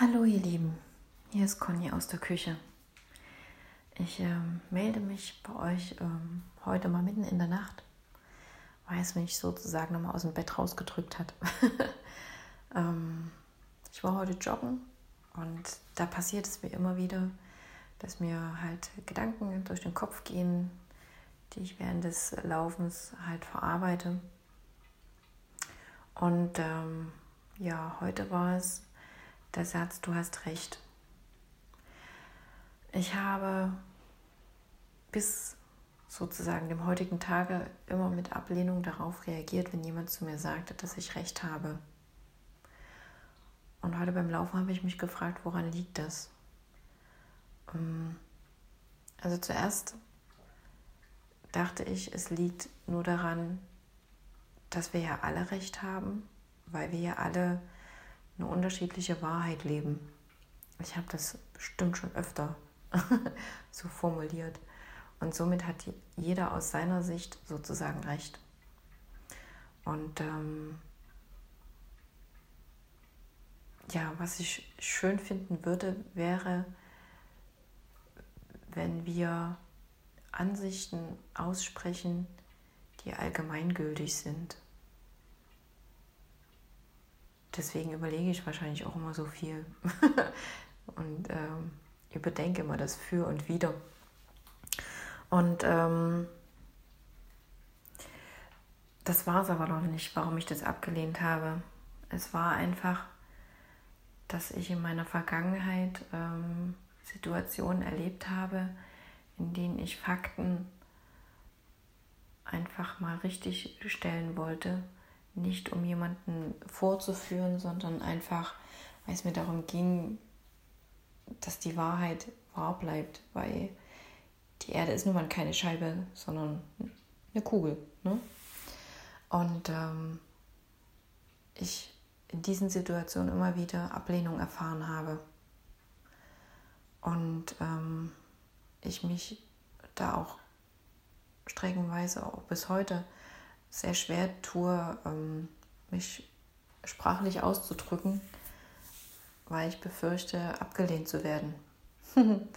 Hallo ihr Lieben, hier ist Conny aus der Küche. Ich ähm, melde mich bei euch ähm, heute mal mitten in der Nacht, weil es mich sozusagen nochmal aus dem Bett rausgedrückt hat. ähm, ich war heute joggen und da passiert es mir immer wieder, dass mir halt Gedanken durch den Kopf gehen, die ich während des Laufens halt verarbeite. Und ähm, ja, heute war es der Satz, du hast recht. Ich habe bis sozusagen dem heutigen Tage immer mit Ablehnung darauf reagiert, wenn jemand zu mir sagte, dass ich recht habe. Und heute beim Laufen habe ich mich gefragt, woran liegt das? Ähm, also zuerst dachte ich, es liegt nur daran, dass wir ja alle recht haben, weil wir ja alle eine unterschiedliche Wahrheit leben. Ich habe das bestimmt schon öfter so formuliert. Und somit hat jeder aus seiner Sicht sozusagen recht. Und ähm, ja, was ich schön finden würde, wäre, wenn wir Ansichten aussprechen, die allgemeingültig sind. Deswegen überlege ich wahrscheinlich auch immer so viel und ähm, überdenke immer das Für und Wider. Und ähm, das war es aber noch nicht, warum ich das abgelehnt habe. Es war einfach, dass ich in meiner Vergangenheit ähm, Situationen erlebt habe, in denen ich Fakten einfach mal richtig stellen wollte. Nicht um jemanden vorzuführen, sondern einfach, weil es mir darum ging, dass die Wahrheit wahr bleibt, weil die Erde ist nun mal keine Scheibe, sondern eine Kugel. Ne? Und ähm, ich in diesen Situationen immer wieder Ablehnung erfahren habe. Und ähm, ich mich da auch streckenweise auch bis heute sehr schwer tue, ähm, mich sprachlich auszudrücken, weil ich befürchte, abgelehnt zu werden.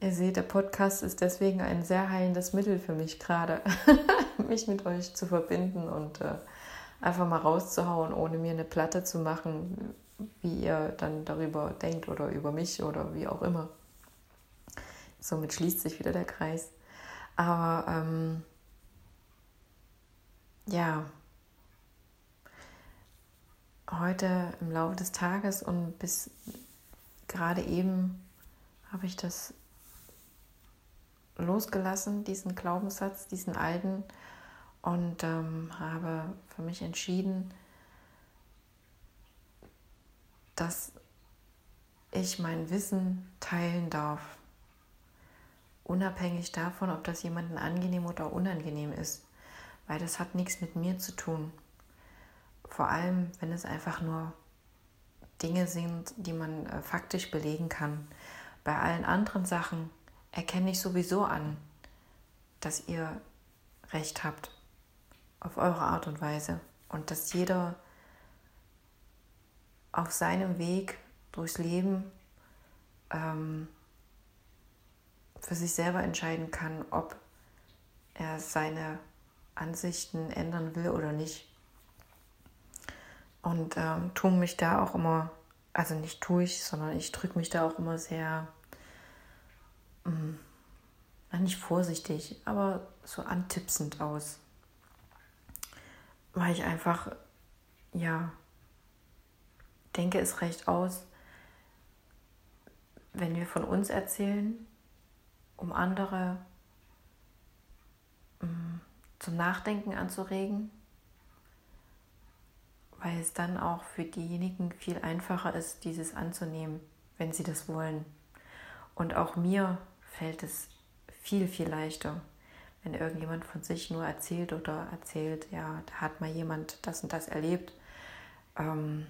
Ihr seht, der Podcast ist deswegen ein sehr heilendes Mittel für mich gerade, mich mit euch zu verbinden und äh, einfach mal rauszuhauen, ohne mir eine Platte zu machen, wie ihr dann darüber denkt oder über mich oder wie auch immer. Somit schließt sich wieder der Kreis. Aber ähm, ja, heute im Laufe des Tages und bis gerade eben habe ich das losgelassen, diesen Glaubenssatz, diesen alten, und ähm, habe für mich entschieden, dass ich mein Wissen teilen darf unabhängig davon, ob das jemandem angenehm oder unangenehm ist, weil das hat nichts mit mir zu tun. Vor allem, wenn es einfach nur Dinge sind, die man äh, faktisch belegen kann. Bei allen anderen Sachen erkenne ich sowieso an, dass ihr recht habt auf eure Art und Weise und dass jeder auf seinem Weg durchs Leben ähm, für sich selber entscheiden kann, ob er seine Ansichten ändern will oder nicht. Und ähm, tue mich da auch immer, also nicht tue ich, sondern ich drücke mich da auch immer sehr, ähm, nicht vorsichtig, aber so antipsend aus. Weil ich einfach, ja, denke, es reicht aus, wenn wir von uns erzählen um andere mm, zum Nachdenken anzuregen, weil es dann auch für diejenigen viel einfacher ist, dieses anzunehmen, wenn sie das wollen. Und auch mir fällt es viel, viel leichter, wenn irgendjemand von sich nur erzählt oder erzählt, ja, da hat mal jemand das und das erlebt. Ähm,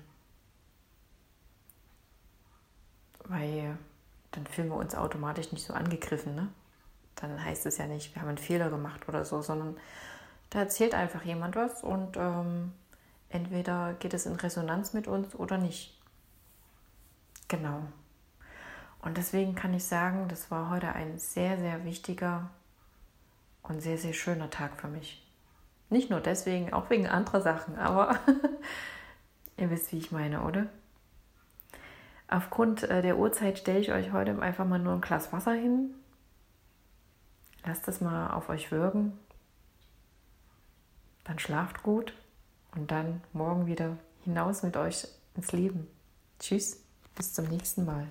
weil dann fühlen wir uns automatisch nicht so angegriffen. Ne? Dann heißt es ja nicht, wir haben einen Fehler gemacht oder so, sondern da erzählt einfach jemand was und ähm, entweder geht es in Resonanz mit uns oder nicht. Genau. Und deswegen kann ich sagen, das war heute ein sehr, sehr wichtiger und sehr, sehr schöner Tag für mich. Nicht nur deswegen, auch wegen anderer Sachen, aber ihr wisst, wie ich meine, oder? Aufgrund äh, der Uhrzeit stelle ich euch heute einfach mal nur ein Glas Wasser hin. Lasst es mal auf euch wirken. Dann schlaft gut und dann morgen wieder hinaus mit euch ins Leben. Tschüss, bis zum nächsten Mal.